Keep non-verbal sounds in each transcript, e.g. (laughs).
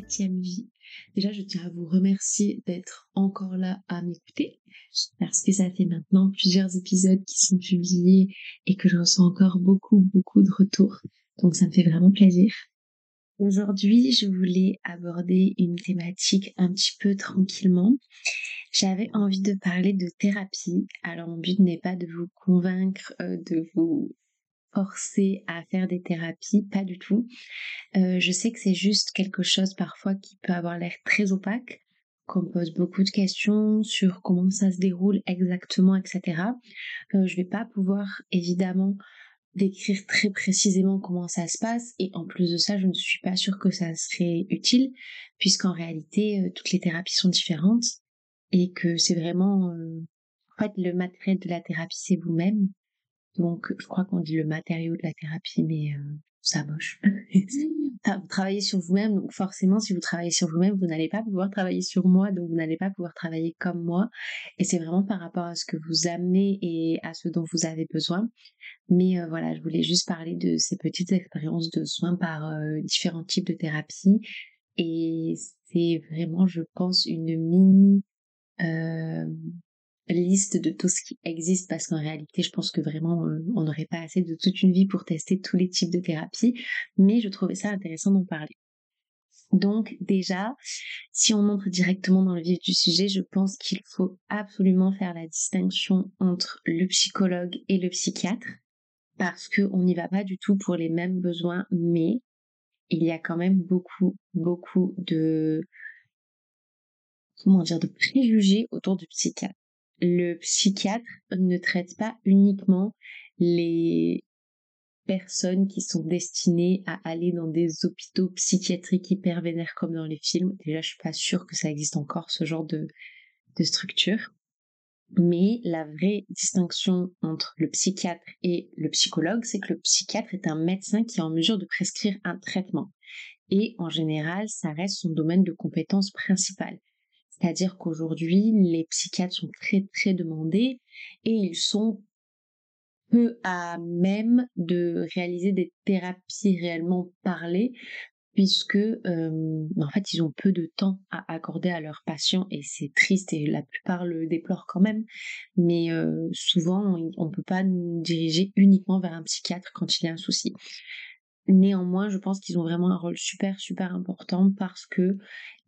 7ème vie. Déjà, je tiens à vous remercier d'être encore là à m'écouter parce que ça fait maintenant plusieurs épisodes qui sont publiés et que je reçois encore beaucoup, beaucoup de retours. Donc ça me fait vraiment plaisir. Aujourd'hui, je voulais aborder une thématique un petit peu tranquillement. J'avais envie de parler de thérapie. Alors mon but n'est pas de vous convaincre, euh, de vous forcer à faire des thérapies, pas du tout. Euh, je sais que c'est juste quelque chose parfois qui peut avoir l'air très opaque, qu'on pose beaucoup de questions sur comment ça se déroule exactement, etc. Euh, je vais pas pouvoir évidemment décrire très précisément comment ça se passe et en plus de ça je ne suis pas sûre que ça serait utile puisqu'en réalité euh, toutes les thérapies sont différentes et que c'est vraiment en fait le matériel de la thérapie c'est vous-même donc, je crois qu'on dit le matériau de la thérapie, mais euh, ça moche. (laughs) vous travaillez sur vous-même, donc forcément, si vous travaillez sur vous-même, vous n'allez pas pouvoir travailler sur moi, donc vous n'allez pas pouvoir travailler comme moi. Et c'est vraiment par rapport à ce que vous amenez et à ce dont vous avez besoin. Mais euh, voilà, je voulais juste parler de ces petites expériences de soins par euh, différents types de thérapies. Et c'est vraiment, je pense, une mini liste de tout ce qui existe parce qu'en réalité, je pense que vraiment, euh, on n'aurait pas assez de toute une vie pour tester tous les types de thérapies, mais je trouvais ça intéressant d'en parler. Donc déjà, si on entre directement dans le vif du sujet, je pense qu'il faut absolument faire la distinction entre le psychologue et le psychiatre parce qu'on n'y va pas du tout pour les mêmes besoins, mais il y a quand même beaucoup, beaucoup de comment dire de préjugés autour du psychiatre le psychiatre ne traite pas uniquement les personnes qui sont destinées à aller dans des hôpitaux psychiatriques hyper vénères comme dans les films. Déjà, je suis pas sûre que ça existe encore ce genre de, de structure. Mais la vraie distinction entre le psychiatre et le psychologue, c'est que le psychiatre est un médecin qui est en mesure de prescrire un traitement. Et en général, ça reste son domaine de compétence principale. C'est-à-dire qu'aujourd'hui, les psychiatres sont très très demandés et ils sont peu à même de réaliser des thérapies réellement parlées puisque euh, en fait ils ont peu de temps à accorder à leurs patients et c'est triste et la plupart le déplorent quand même. Mais euh, souvent on ne peut pas nous diriger uniquement vers un psychiatre quand il y a un souci Néanmoins, je pense qu'ils ont vraiment un rôle super super important parce que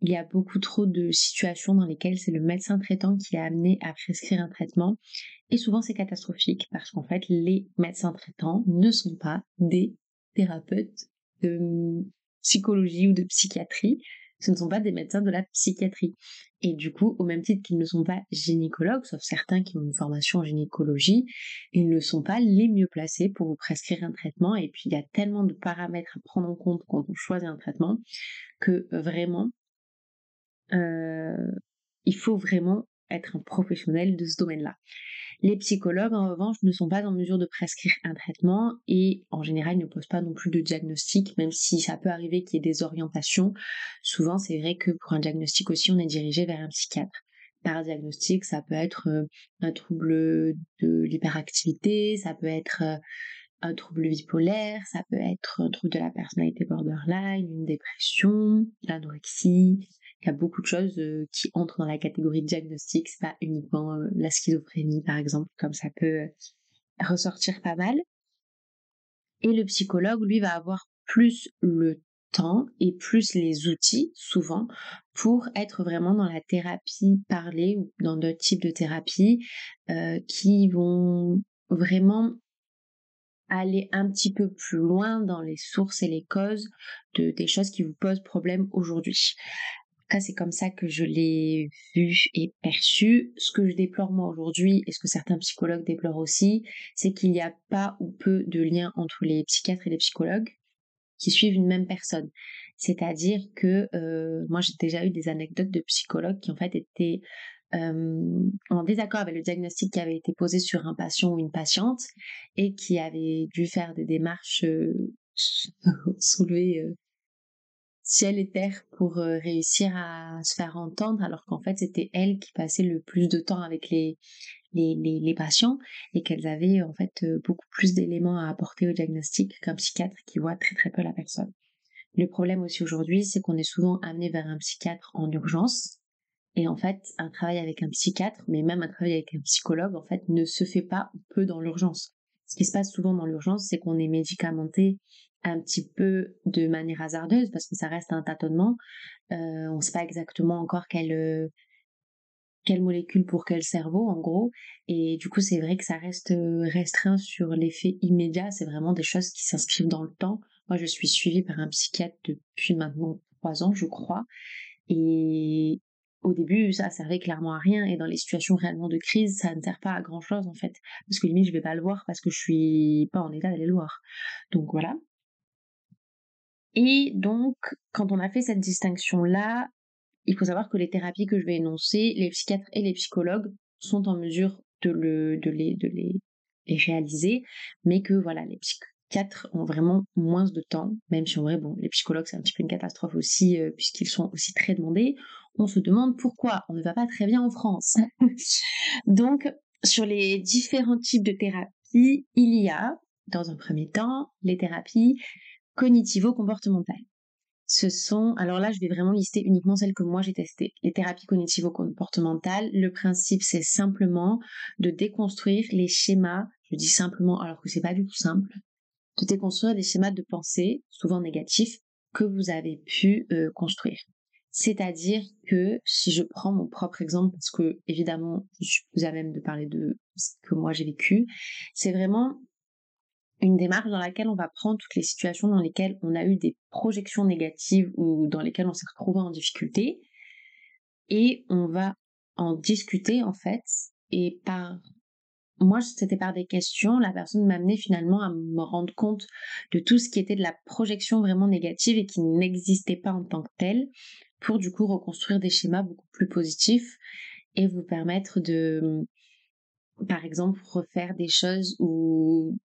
il y a beaucoup trop de situations dans lesquelles c'est le médecin traitant qui est amené à prescrire un traitement et souvent c'est catastrophique parce qu'en fait les médecins traitants ne sont pas des thérapeutes de psychologie ou de psychiatrie, ce ne sont pas des médecins de la psychiatrie. Et du coup, au même titre qu'ils ne sont pas gynécologues, sauf certains qui ont une formation en gynécologie, ils ne sont pas les mieux placés pour vous prescrire un traitement. Et puis, il y a tellement de paramètres à prendre en compte quand on choisit un traitement que vraiment, euh, il faut vraiment être un professionnel de ce domaine-là. Les psychologues, en revanche, ne sont pas en mesure de prescrire un traitement et en général ne posent pas non plus de diagnostic, même si ça peut arriver qu'il y ait des orientations. Souvent, c'est vrai que pour un diagnostic aussi, on est dirigé vers un psychiatre. Par diagnostic, ça peut être euh, un trouble de l'hyperactivité, ça peut être euh, un trouble bipolaire, ça peut être un trouble de la personnalité borderline, une dépression, l'anorexie, il y a beaucoup de choses euh, qui entrent dans la catégorie diagnostic, c'est pas uniquement euh, la schizophrénie par exemple, comme ça peut euh, ressortir pas mal. Et le psychologue, lui, va avoir plus le temps et plus les outils, souvent, pour être vraiment dans la thérapie parlée ou dans d'autres types de thérapies qui vont vraiment aller un petit peu plus loin dans les sources et les causes de, des choses qui vous posent problème aujourd'hui c'est comme ça que je l'ai vu et perçu. Ce que je déplore moi aujourd'hui, et ce que certains psychologues déplorent aussi, c'est qu'il n'y a pas ou peu de lien entre les psychiatres et les psychologues qui suivent une même personne. C'est-à-dire que euh, moi j'ai déjà eu des anecdotes de psychologues qui en fait étaient euh, en désaccord avec le diagnostic qui avait été posé sur un patient ou une patiente et qui avaient dû faire des démarches euh, (laughs) soulever ciel et terre pour euh, réussir à se faire entendre alors qu'en fait c'était elle qui passait le plus de temps avec les, les, les, patients et qu'elles avaient en fait euh, beaucoup plus d'éléments à apporter au diagnostic qu'un psychiatre qui voit très très peu la personne. Le problème aussi aujourd'hui, c'est qu'on est souvent amené vers un psychiatre en urgence. Et en fait, un travail avec un psychiatre, mais même un travail avec un psychologue, en fait, ne se fait pas peu dans l'urgence. Ce qui se passe souvent dans l'urgence, c'est qu'on est médicamenté un petit peu de manière hasardeuse parce que ça reste un tâtonnement. Euh, on ne sait pas exactement encore quelle, quelle molécule pour quel cerveau, en gros. Et du coup, c'est vrai que ça reste restreint sur l'effet immédiat. C'est vraiment des choses qui s'inscrivent dans le temps. Moi, je suis suivie par un psychiatre depuis maintenant trois ans, je crois. Et au début, ça servait clairement à rien. Et dans les situations réellement de crise, ça ne sert pas à grand chose, en fait. Parce que limite, je vais pas le voir parce que je suis pas en état d'aller le voir. Donc voilà. Et donc, quand on a fait cette distinction-là, il faut savoir que les thérapies que je vais énoncer, les psychiatres et les psychologues sont en mesure de, le, de, les, de les, réaliser, mais que voilà, les psychiatres ont vraiment moins de temps, même si en vrai, bon, les psychologues, c'est un petit peu une catastrophe aussi, euh, puisqu'ils sont aussi très demandés. On se demande pourquoi on ne va pas très bien en France. (laughs) Donc, sur les différents types de thérapies, il y a, dans un premier temps, les thérapies cognitivo-comportementales ce sont, alors là, je vais vraiment lister uniquement celles que moi j'ai testées. Les thérapies cognitivo-comportementales, le principe, c'est simplement de déconstruire les schémas, je dis simplement alors que c'est pas du tout simple, de déconstruire les schémas de pensée, souvent négatifs, que vous avez pu euh, construire. C'est-à-dire que si je prends mon propre exemple, parce que évidemment, je suis plus à même de parler de ce que moi j'ai vécu, c'est vraiment une démarche dans laquelle on va prendre toutes les situations dans lesquelles on a eu des projections négatives ou dans lesquelles on s'est retrouvé en difficulté. Et on va en discuter en fait. Et par moi c'était par des questions. La personne m'a amené finalement à me rendre compte de tout ce qui était de la projection vraiment négative et qui n'existait pas en tant que telle pour du coup reconstruire des schémas beaucoup plus positifs et vous permettre de par exemple refaire des choses ou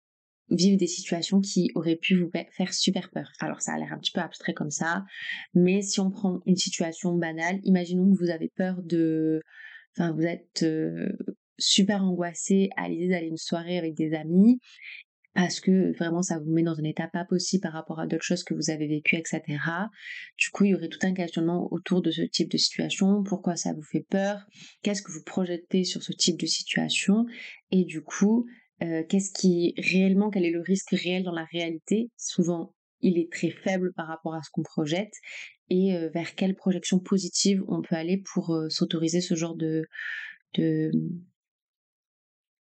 vivre des situations qui auraient pu vous faire super peur. Alors ça a l'air un petit peu abstrait comme ça, mais si on prend une situation banale, imaginons que vous avez peur de... Enfin, vous êtes euh, super angoissé à l'idée d'aller une soirée avec des amis parce que vraiment ça vous met dans un état pas possible par rapport à d'autres choses que vous avez vécues, etc. Du coup, il y aurait tout un questionnement autour de ce type de situation, pourquoi ça vous fait peur, qu'est-ce que vous projetez sur ce type de situation, et du coup, euh, qu'est-ce qui réellement, quel est le risque réel dans la réalité? Souvent, il est très faible par rapport à ce qu'on projette et euh, vers quelle projection positive on peut aller pour euh, s'autoriser ce genre de, de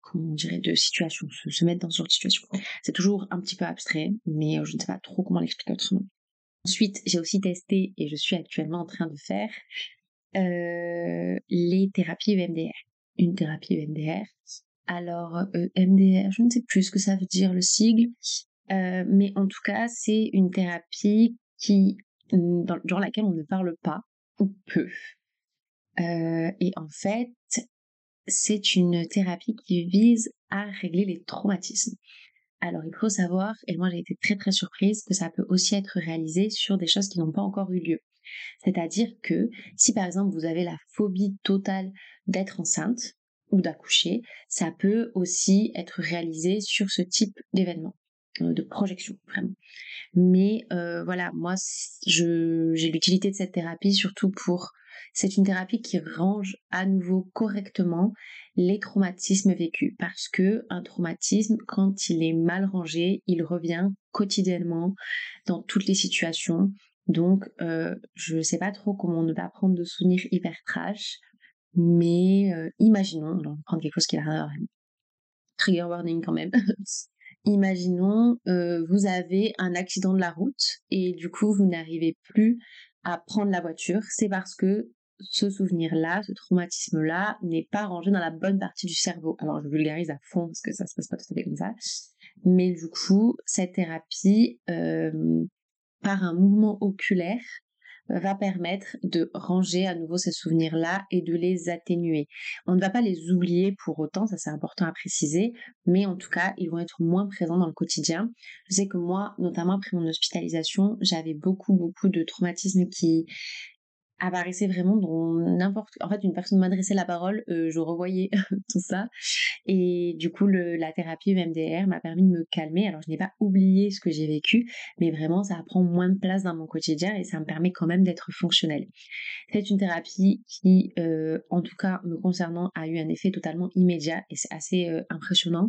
comment on dirait de situation, se, mettre dans ce genre de situation? C'est toujours un petit peu abstrait, mais je ne sais pas trop comment l'expliquer autrement. Ensuite, j'ai aussi testé et je suis actuellement en train de faire les thérapies EMDR. Une thérapie EMDR alors, euh, MDR, je ne sais plus ce que ça veut dire le sigle, euh, mais en tout cas, c'est une thérapie qui, dans, dans, laquelle on ne parle pas ou peu. Euh, et en fait, c'est une thérapie qui vise à régler les traumatismes. Alors, il faut savoir, et moi j'ai été très très surprise, que ça peut aussi être réalisé sur des choses qui n'ont pas encore eu lieu. C'est-à-dire que si par exemple vous avez la phobie totale d'être enceinte, ou d'accoucher, ça peut aussi être réalisé sur ce type d'événement, euh, de projection, vraiment. Mais euh, voilà, moi, j'ai l'utilité de cette thérapie surtout pour... C'est une thérapie qui range à nouveau correctement les traumatismes vécus parce que un traumatisme, quand il est mal rangé, il revient quotidiennement dans toutes les situations. Donc, euh, je sais pas trop comment ne pas prendre de souvenirs hyper trash mais euh, imaginons, on va prendre quelque chose qui a trigger warning quand même. (laughs) imaginons, euh, vous avez un accident de la route et du coup vous n'arrivez plus à prendre la voiture. C'est parce que ce souvenir-là, ce traumatisme-là n'est pas rangé dans la bonne partie du cerveau. Alors je vulgarise à fond parce que ça se passe pas tout à fait comme ça. Mais du coup, cette thérapie, euh, par un mouvement oculaire, va permettre de ranger à nouveau ces souvenirs-là et de les atténuer. On ne va pas les oublier pour autant, ça c'est important à préciser, mais en tout cas, ils vont être moins présents dans le quotidien. Je sais que moi, notamment après mon hospitalisation, j'avais beaucoup, beaucoup de traumatismes qui apparaissait vraiment dans n'importe en fait une personne m'adressait la parole euh, je revoyais (laughs) tout ça. Et du coup le, la thérapie MDR m'a permis de me calmer. Alors je n'ai pas oublié ce que j'ai vécu mais vraiment ça prend moins de place dans mon quotidien et ça me permet quand même d'être fonctionnelle. C'est une thérapie qui euh, en tout cas me concernant a eu un effet totalement immédiat et c'est assez euh, impressionnant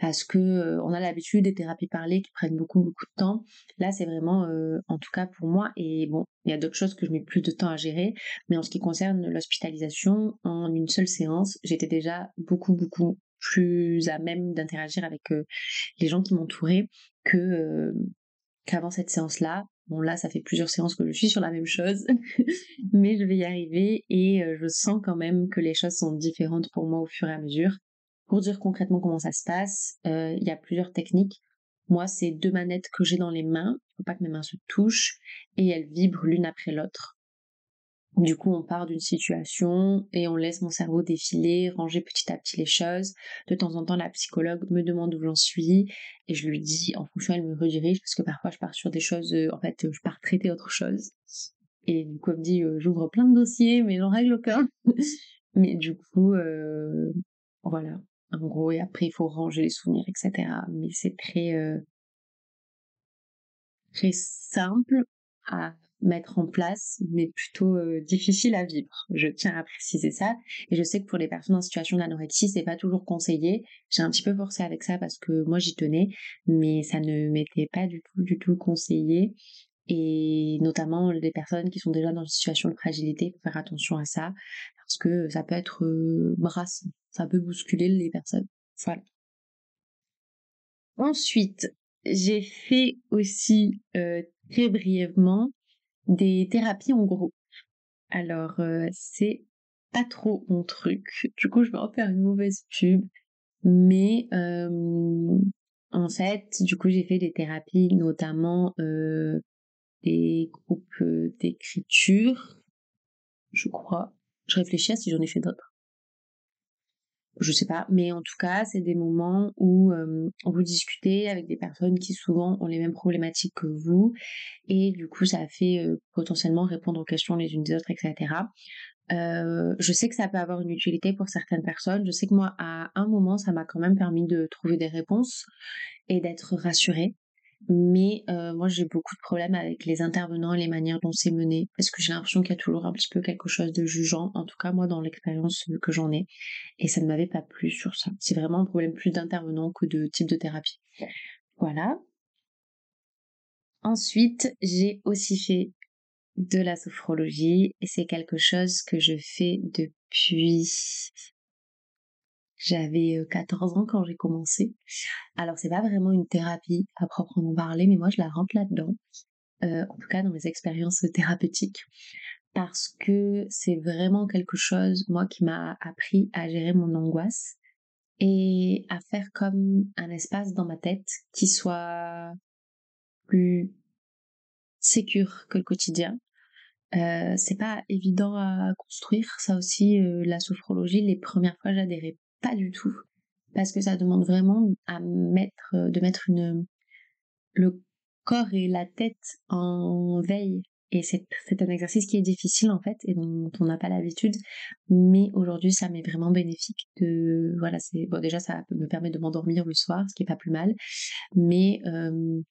parce que on a l'habitude des thérapies parlées qui prennent beaucoup beaucoup de temps. Là c'est vraiment en tout cas pour moi et bon il y a d'autres choses que je mets plus de temps à gérer, mais en ce qui concerne l'hospitalisation, en une seule séance, j'étais déjà beaucoup, beaucoup plus à même d'interagir avec euh, les gens qui m'entouraient euh, qu'avant cette séance-là. Bon là, ça fait plusieurs séances que je suis sur la même chose, (laughs) mais je vais y arriver et euh, je sens quand même que les choses sont différentes pour moi au fur et à mesure. Pour dire concrètement comment ça se passe, il y a plusieurs techniques. Moi, c'est deux manettes que j'ai dans les mains. Faut pas que mes mains se touchent et elles vibrent l'une après l'autre. Du coup, on part d'une situation et on laisse mon cerveau défiler, ranger petit à petit les choses. De temps en temps, la psychologue me demande où j'en suis et je lui dis, en fonction, elle me redirige parce que parfois je pars sur des choses, euh, en fait, je pars traiter autre chose. Et du coup, elle me dit, euh, j'ouvre plein de dossiers, mais j'en règle aucun. (laughs) mais du coup, euh, voilà en gros, et après il faut ranger les souvenirs, etc. Mais c'est très euh, très simple à mettre en place, mais plutôt euh, difficile à vivre. Je tiens à préciser ça. Et je sais que pour les personnes en situation d'anorexie, c'est pas toujours conseillé. J'ai un petit peu forcé avec ça parce que moi j'y tenais, mais ça ne m'était pas du tout, du tout conseillé. Et notamment les personnes qui sont déjà dans une situation de fragilité, faut faire attention à ça parce que ça peut être euh, brassant ça peut bousculer les personnes. Voilà. Ensuite, j'ai fait aussi euh, très brièvement des thérapies en groupe. Alors, euh, c'est pas trop mon truc. Du coup, je vais en faire une mauvaise pub. Mais euh, en fait, du coup, j'ai fait des thérapies, notamment des groupes d'écriture, je crois. Je réfléchis à si j'en ai fait d'autres je sais pas, mais en tout cas, c'est des moments où euh, vous discutez avec des personnes qui souvent ont les mêmes problématiques que vous, et du coup, ça fait euh, potentiellement répondre aux questions les unes des autres, etc. Euh, je sais que ça peut avoir une utilité pour certaines personnes. Je sais que moi, à un moment, ça m'a quand même permis de trouver des réponses et d'être rassurée. Mais euh, moi, j'ai beaucoup de problèmes avec les intervenants et les manières dont c'est mené, parce que j'ai l'impression qu'il y a toujours un petit peu quelque chose de jugeant, en tout cas moi dans l'expérience que j'en ai, et ça ne m'avait pas plu sur ça. C'est vraiment un problème plus d'intervenants que de type de thérapie. Voilà. Ensuite, j'ai aussi fait de la sophrologie, et c'est quelque chose que je fais depuis j'avais 14 euh, ans quand j'ai commencé. Alors c'est pas vraiment une thérapie à proprement parler, mais moi je la rentre là-dedans. Euh, en tout cas dans mes expériences thérapeutiques. Parce que c'est vraiment quelque chose, moi, qui m'a appris à gérer mon angoisse et à faire comme un espace dans ma tête qui soit plus sécure que le quotidien. Euh, c'est pas évident à construire, ça aussi, la sophrologie, les premières fois j'adhérais pas du tout. Parce que ça demande vraiment à mettre, de mettre une, le corps et la tête en veille. Et c'est, un exercice qui est difficile en fait et dont on n'a pas l'habitude. Mais aujourd'hui, ça m'est vraiment bénéfique de, voilà, c'est, bon, déjà, ça me permet de m'endormir le soir, ce qui est pas plus mal. Mais, euh,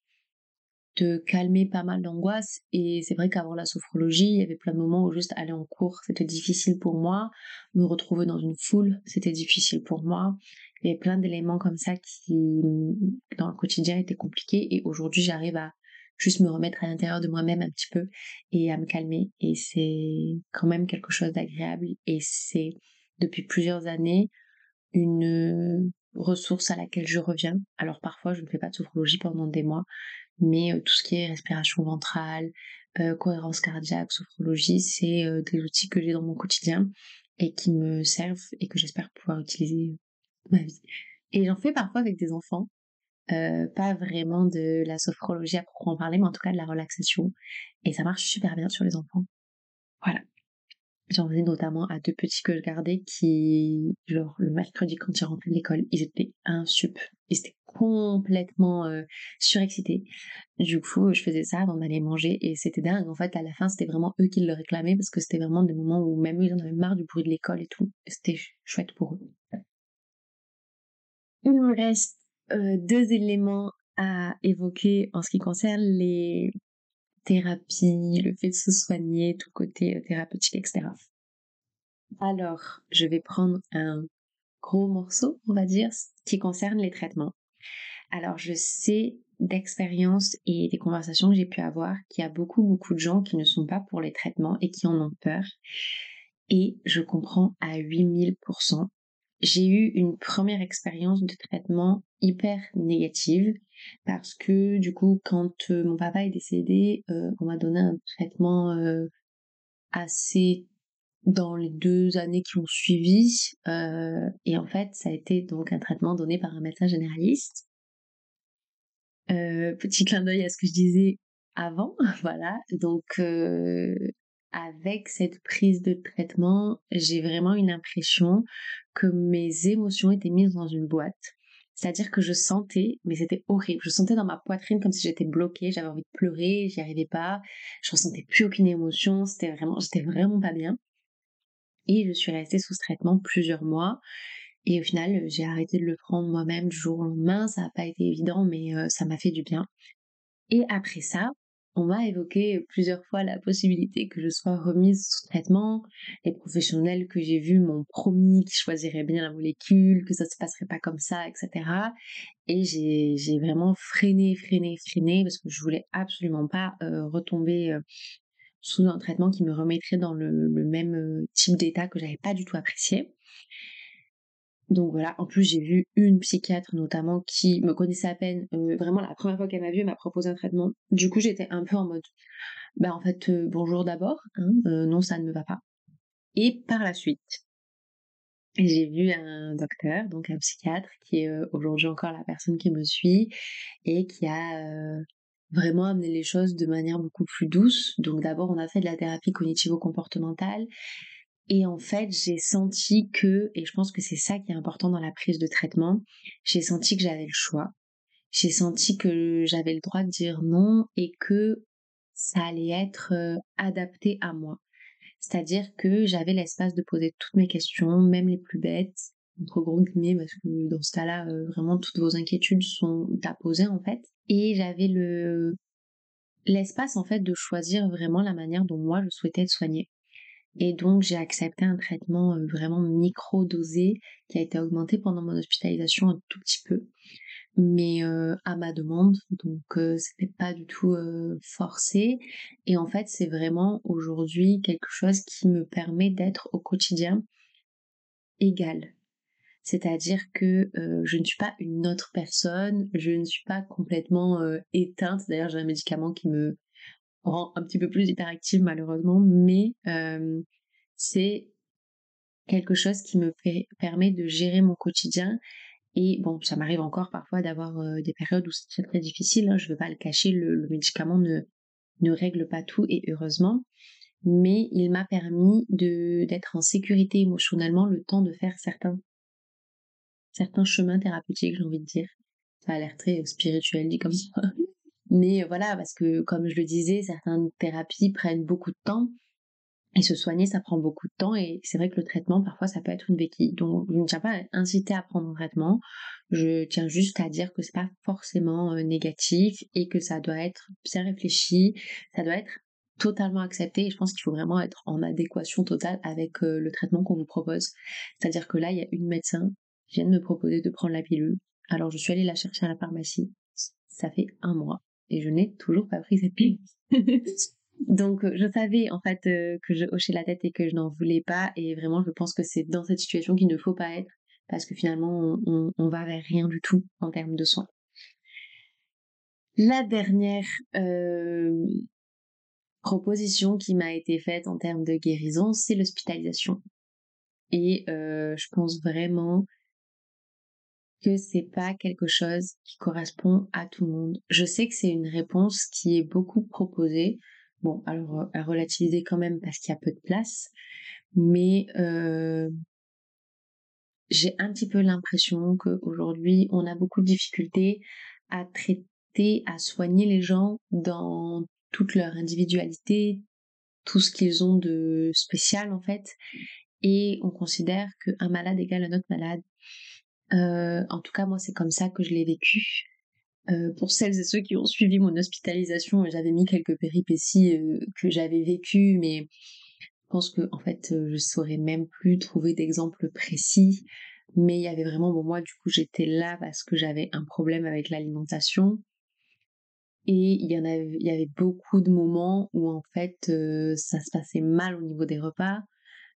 calmer pas mal d'angoisse. Et c'est vrai qu'avant la sophrologie il y avait plein de moments où juste aller en cours c'était difficile pour moi. Me retrouver dans une foule c'était difficile pour moi. Il y avait plein d'éléments comme ça qui dans le quotidien étaient compliqués. Et aujourd'hui j'arrive à juste me remettre à l'intérieur de moi-même un petit peu et à me calmer. Et c'est quand même quelque chose d'agréable. Et c'est depuis plusieurs années une ressource à laquelle je reviens. Alors parfois je ne fais pas de sophrologie pendant des mois, mais euh, tout ce qui est respiration ventrale, euh, cohérence cardiaque, sophrologie, c'est euh, des outils que j'ai dans mon quotidien et qui me servent et que j'espère pouvoir utiliser ma vie. Et j'en fais parfois avec des enfants, pas vraiment de la sophrologie à proprement parler, mais en tout cas de la relaxation. Et ça marche super bien sur les enfants. Voilà. J'en faisais notamment à deux petits que je gardais qui, genre, le mercredi quand ils rentraient de l'école, ils étaient un sup. Ils étaient complètement euh, surexcitée. Du coup, je faisais ça avant d'aller manger et c'était dingue. En fait, à la fin, c'était vraiment eux qui le réclamaient parce que c'était vraiment des moments où même eux, ils en avaient marre du bruit de l'école et tout. C'était chouette pour eux. Il me reste deux éléments à évoquer en ce qui concerne les thérapies, le fait de se soigner, tout côté thérapeutique, etc. Alors, je vais prendre un gros morceau, on va dire, qui concerne les traitements. Alors, je sais d'expérience et des conversations que j'ai pu avoir qu'il y a beaucoup, beaucoup de gens qui ne sont pas pour les traitements et qui en ont peur. Et je comprends à 8000%. J'ai eu une première expérience de traitement hyper négative parce que du coup, quand euh, mon papa est décédé, euh, on m'a donné un traitement euh, assez dans les deux années qui ont suivi. et en fait, ça a été donc un traitement donné par un médecin généraliste. petit clin d'œil à ce que je disais avant, (laughs) voilà. Donc, avec cette prise de traitement, j'ai vraiment une impression que mes émotions étaient mises dans une boîte. C'est-à-dire que je sentais, mais c'était horrible, je sentais dans ma poitrine comme si j'étais bloquée, j'avais envie de pleurer, j'y arrivais pas, je ressentais plus aucune émotion, c'était vraiment, j'étais vraiment pas bien. Et je suis restée sous traitement plusieurs mois. Et au final, j'ai arrêté de le prendre moi-même du jour au lendemain. Ça n'a pas été évident, mais euh, ça m'a fait du bien. Et après ça, on m'a évoqué plusieurs fois la possibilité que je sois remise sous traitement. Les professionnels que j'ai vus m'ont promis qu'ils choisiraient bien la molécule, que ça se passerait pas comme ça, etc. Et j'ai vraiment freiné, freiné, freiné parce que je voulais absolument pas euh, retomber euh, sous un traitement qui me remettrait dans le, même euh, type d'état que j'avais pas du tout apprécié. Donc voilà, en plus j'ai vu une psychiatre notamment qui me connaissait à peine, euh, vraiment la première fois qu'elle m'a vue, elle m'a proposé un traitement. Du coup j'étais un peu en mode, bah en fait euh, bonjour d'abord, hein, non ça ne me va pas. Et par la suite, j'ai vu un docteur, donc un psychiatre, qui est aujourd'hui encore la personne qui me suit et qui a vraiment amené les choses de manière beaucoup plus douce. Donc d'abord on a fait de la thérapie cognitivo-comportementale et en fait, j'ai senti que, et je pense que c'est ça qui est important dans la prise de traitement, j'ai senti que j'avais le choix. J'ai senti que j'avais le droit de dire non et que ça allait être euh, adapté à moi. C'est-à-dire que j'avais l'espace de poser toutes mes questions, même les plus bêtes, entre gros guillemets, parce que dans ce cas-là, euh, vraiment toutes vos inquiétudes sont à poser en fait. Et j'avais le l'espace en fait de choisir vraiment la manière dont moi je souhaitais être soignée. Et donc j'ai accepté un traitement euh, vraiment micro-dosé qui a été augmenté pendant mon hospitalisation un tout petit peu, mais euh, à ma demande, donc euh, c'était pas du tout forcé. Et en fait c'est vraiment aujourd'hui quelque chose qui me permet d'être au quotidien égal. C'est-à-dire que je ne suis pas une autre personne, je ne suis pas complètement éteinte. D'ailleurs j'ai un médicament qui me rend un petit peu plus hyperactive malheureusement, mais euh, c'est quelque chose qui me permet de gérer mon quotidien. Et bon, ça m'arrive encore parfois d'avoir euh, des périodes où c'est très très difficile, hein, je ne veux pas le cacher, le, médicament ne, ne règle pas tout et heureusement, mais il m'a permis d'être en sécurité émotionnellement le temps de faire certains certains chemins thérapeutiques, j'ai envie de dire. Ça a l'air très spirituel dit comme ça. (laughs) Mais voilà, parce que comme je le disais, certaines thérapies prennent beaucoup de temps. Et se soigner, ça prend beaucoup de temps et c'est vrai que le traitement, parfois, ça peut être une béquille. Donc, je ne tiens pas à inciter à prendre un traitement. Je tiens juste à dire que c'est pas forcément euh, négatif et que ça doit être bien réfléchi. Ça doit être totalement accepté et je pense qu'il faut vraiment être en adéquation totale avec euh, le traitement qu'on vous propose. C'est-à-dire que là, il y a une médecin vient de me proposer de prendre la pilule. Alors, je suis allée la chercher à la pharmacie. Ça fait un mois et je n'ai toujours pas pris cette pilule. (laughs) Donc je savais en fait euh, que je hochais la tête et que je n'en voulais pas et vraiment je pense que c'est dans cette situation qu'il ne faut pas être parce que finalement on, va vers rien du tout en termes de soins. La dernière euh, proposition qui m'a été faite en termes de guérison, c'est l'hospitalisation. Et euh, je pense vraiment que c'est pas quelque chose qui correspond à tout le monde. Je sais que c'est une réponse qui est beaucoup proposée. Bon, alors à relativiser quand même parce qu'il y a peu de place, mais euh, j'ai un petit peu l'impression qu'aujourd'hui, on a beaucoup de difficultés à traiter, à soigner les gens dans toute leur individualité, tout ce qu'ils ont de spécial en fait. Et on considère qu'un malade égale un autre malade. Euh, en tout cas, moi, c'est comme ça que je l'ai vécu. Euh, pour celles et ceux qui ont suivi mon hospitalisation, j'avais mis quelques péripéties euh, que j'avais vécues, mais je pense que en fait, je saurais même plus trouver d'exemples précis. Mais il y avait vraiment, bon, moi, du coup, j'étais là parce que j'avais un problème avec l'alimentation. Et il y en avait, il y avait beaucoup de moments où en fait, ça se passait mal au niveau des repas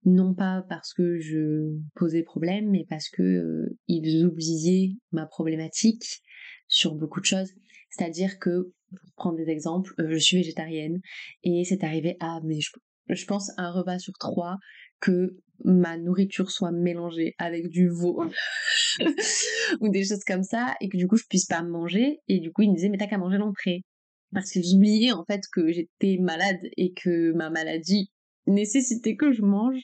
non pas parce que je posais problème, mais parce que euh, ils oubliaient ma problématique sur beaucoup de choses. C'est-à-dire que, pour prendre des exemples, euh, je suis végétarienne et c'est arrivé à, mais je, pense, un repas sur trois que ma nourriture soit mélangée avec du veau (laughs) ou des choses comme ça et que du coup je puisse pas manger. Et du coup ils me disaient mais t'as qu'à manger l'entrée. Parce qu'ils oubliaient en fait que j'étais malade et que ma maladie nécessitait que je mange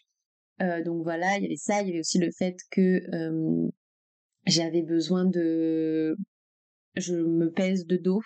euh, donc voilà, il y avait ça, il y avait aussi le fait que j'avais besoin de... Je me pèse de dos.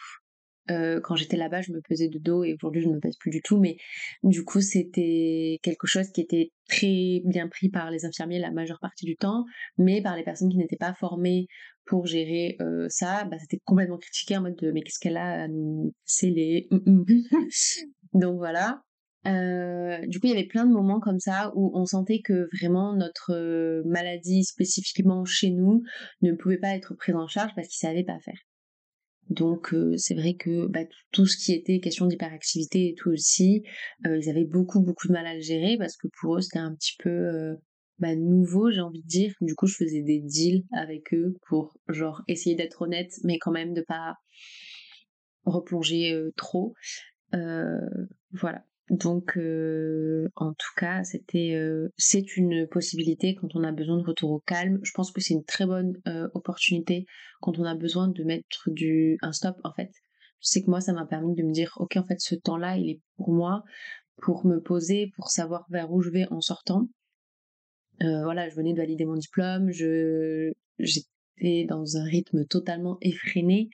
Euh, quand j'étais là-bas, je me pesais de dos et aujourd'hui, je ne me pèse plus du tout. Mais du coup, c'était quelque chose qui était très bien pris par les infirmiers la majeure partie du temps, mais par les personnes qui n'étaient pas formées pour gérer euh, ça, bah, c'était complètement critiqué en mode de, mais qu'est-ce qu'elle a à nous les (laughs) Donc voilà. Euh, du coup, il y avait plein de moments comme ça où on sentait que vraiment notre euh, maladie spécifiquement chez nous ne pouvait pas être prise en charge parce qu'ils savaient pas faire. Donc euh, c'est vrai que bah, tout ce qui était question d'hyperactivité et tout aussi, ils avaient beaucoup beaucoup de mal à le gérer parce que pour eux c'était un petit peu bah, nouveau, j'ai envie de dire. Du coup, je faisais des deals avec eux pour genre essayer d'être honnête, mais quand même de pas replonger trop. voilà. Donc, euh, en tout cas, c'était, euh, c'est une possibilité quand on a besoin de retour au calme. Je pense que c'est une très bonne euh, opportunité quand on a besoin de mettre du un stop. En fait, je sais que moi, ça m'a permis de me dire, ok, en fait, ce temps-là, il est pour moi, pour me poser, pour savoir vers où je vais en sortant. voilà, je venais de valider mon diplôme, je j'ai dans un rythme totalement effréné.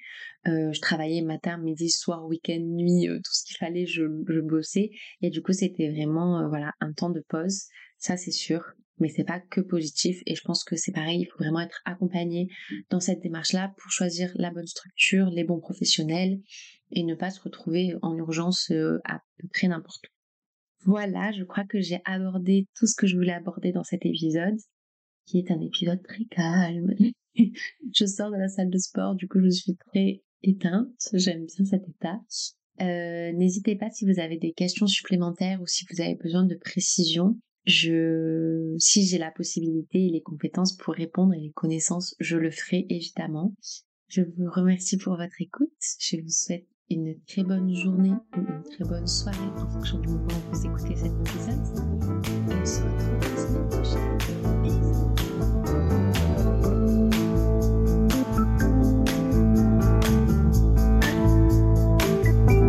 Euh, je travaillais matin, midi, soir, week-end, nuit, euh, tout ce qu'il fallait, je, je, bossais. Et du coup, c'était vraiment euh, voilà un temps de pause, ça c'est sûr. Mais c'est pas que positif et je pense que c'est pareil, il faut vraiment être accompagné dans cette démarche-là pour choisir la bonne structure, les bons professionnels et ne pas se retrouver en urgence à peu près n'importe où. Voilà, je crois que j'ai abordé tout ce que je voulais aborder dans cet épisode, qui est un épisode très calme, (laughs) je sors de la salle de sport, du coup je suis très éteinte, j'aime bien cet état. Euh, n'hésitez pas si vous avez des questions supplémentaires ou si vous avez besoin de précision. Je, si j'ai la possibilité et les compétences pour répondre et les connaissances, je le ferai évidemment. Je vous remercie pour votre écoute. Je vous souhaite une très bonne journée ou une très bonne soirée en fonction du moment où vous écoutez cet épisode. On se retrouve la semaine prochaine. Bisous